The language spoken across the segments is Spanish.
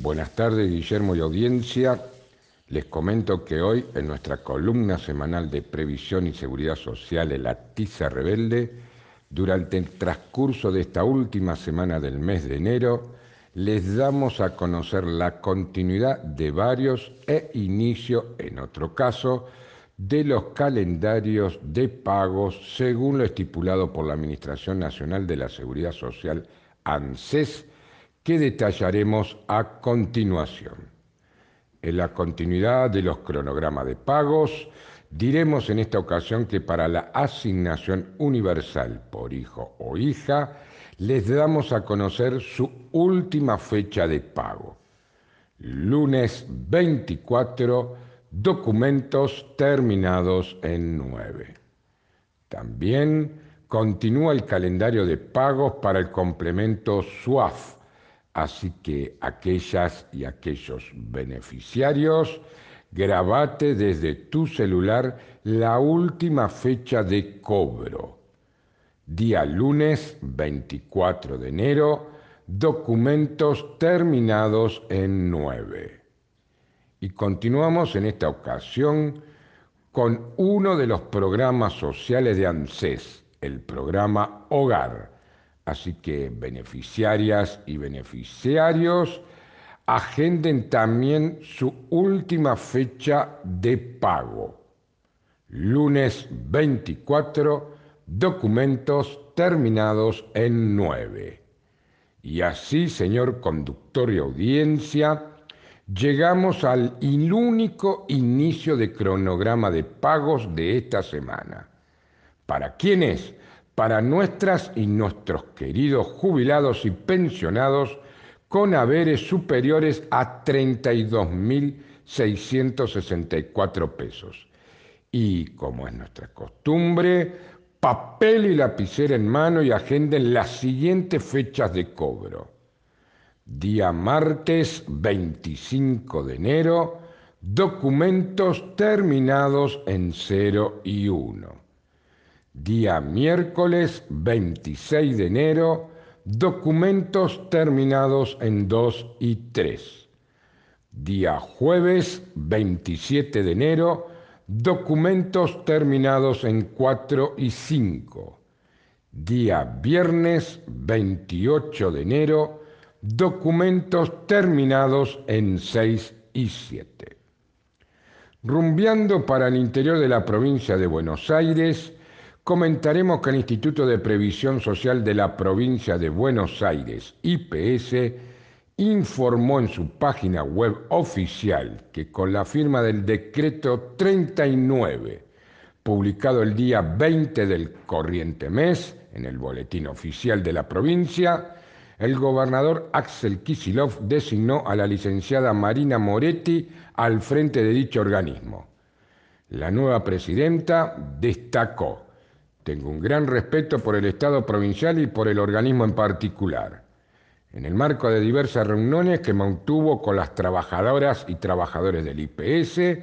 Buenas tardes, Guillermo y audiencia. Les comento que hoy, en nuestra columna semanal de Previsión y Seguridad Social, en la Rebelde, durante el transcurso de esta última semana del mes de enero, les damos a conocer la continuidad de varios e inicio, en otro caso, de los calendarios de pagos según lo estipulado por la Administración Nacional de la Seguridad Social, ANSES, que detallaremos a continuación. En la continuidad de los cronogramas de pagos, diremos en esta ocasión que para la asignación universal por hijo o hija, les damos a conocer su última fecha de pago. Lunes 24, documentos terminados en 9. También continúa el calendario de pagos para el complemento SUAF Así que aquellas y aquellos beneficiarios, grabate desde tu celular la última fecha de cobro. Día lunes 24 de enero, documentos terminados en 9. Y continuamos en esta ocasión con uno de los programas sociales de ANSES, el programa Hogar Así que beneficiarias y beneficiarios agenden también su última fecha de pago. Lunes 24, documentos terminados en 9. Y así, señor conductor y audiencia, llegamos al único inicio de cronograma de pagos de esta semana. ¿Para quiénes? Para nuestras y nuestros queridos jubilados y pensionados con haberes superiores a 32.664 pesos. Y como es nuestra costumbre, papel y lapicera en mano y agenden las siguientes fechas de cobro. Día martes 25 de enero, documentos terminados en 0 y 1 Día miércoles 26 de enero, documentos terminados en 2 y 3. Día jueves 27 de enero, documentos terminados en 4 y 5. Día viernes 28 de enero, documentos terminados en 6 y 7. Rumbeando para el interior de la provincia de Buenos Aires, comentaremos que el Instituto de Previsión Social de la provincia de Buenos Aires, IPS, informó en su página web oficial que con la firma del decreto 39, publicado el día 20 del corriente mes en el boletín oficial de la provincia, el gobernador Axel Kisilov designó a la licenciada Marina Moretti al frente de dicho organismo. La nueva presidenta destacó tengo un gran respeto por el Estado provincial y por el organismo en particular. En el marco de diversas reuniones que mantuvo con las trabajadoras y trabajadores del IPS,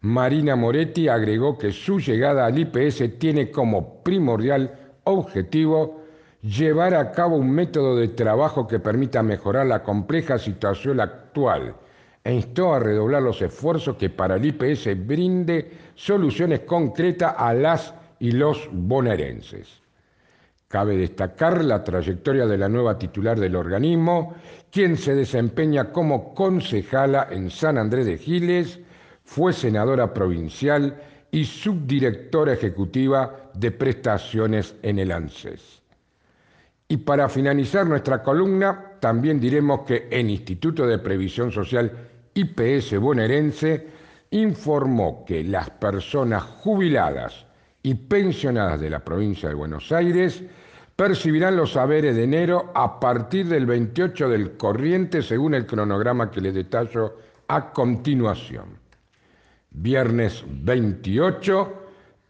Marina Moretti agregó que su llegada al IPS tiene como primordial objetivo llevar a cabo un método de trabajo que permita mejorar la compleja situación actual e instó a redoblar los esfuerzos que para el IPS brinde soluciones concretas a las y los bonaerenses. Cabe destacar la trayectoria de la nueva titular del organismo, quien se desempeña como concejala en San Andrés de Giles, fue senadora provincial y subdirectora ejecutiva de prestaciones en el ANSES. Y para finalizar nuestra columna, también diremos que el Instituto de Previsión Social IPS bonaerense informó que las personas jubiladas y pensionadas de la provincia de Buenos Aires percibirán los saberes de enero a partir del 28 del corriente según el cronograma que les detallo a continuación. Viernes 28,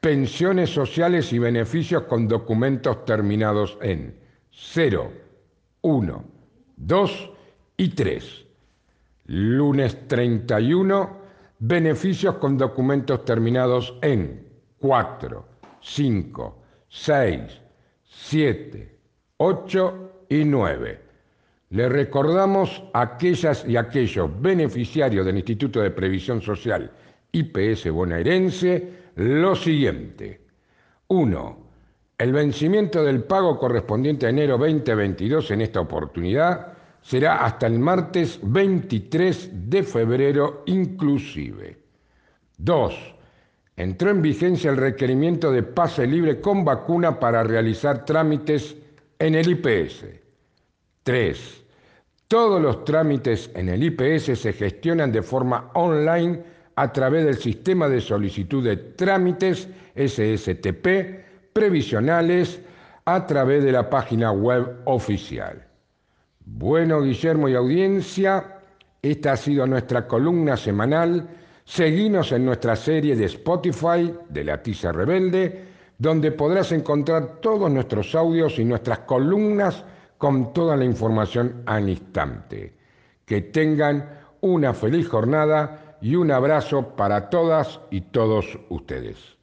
pensiones sociales y beneficios con documentos terminados en 0, 1, 2 y 3. Lunes 31, beneficios con documentos terminados en 4, 5, 6, 7, 8 y 9. Le recordamos a aquellas y aquellos beneficiarios del Instituto de Previsión Social IPS bonaerense lo siguiente. 1. El vencimiento del pago correspondiente a enero 2022 en esta oportunidad será hasta el martes 23 de febrero inclusive. 2. Entró en vigencia el requerimiento de pase libre con vacuna para realizar trámites en el IPS. 3. Todos los trámites en el IPS se gestionan de forma online a través del sistema de solicitud de trámites SSTP previsionales a través de la página web oficial. Bueno, Guillermo y audiencia, esta ha sido nuestra columna semanal. Seguinos en nuestra serie de Spotify de La Tiza Rebelde, donde podrás encontrar todos nuestros audios y nuestras columnas con toda la información al instante. Que tengan una feliz jornada y un abrazo para todas y todos ustedes.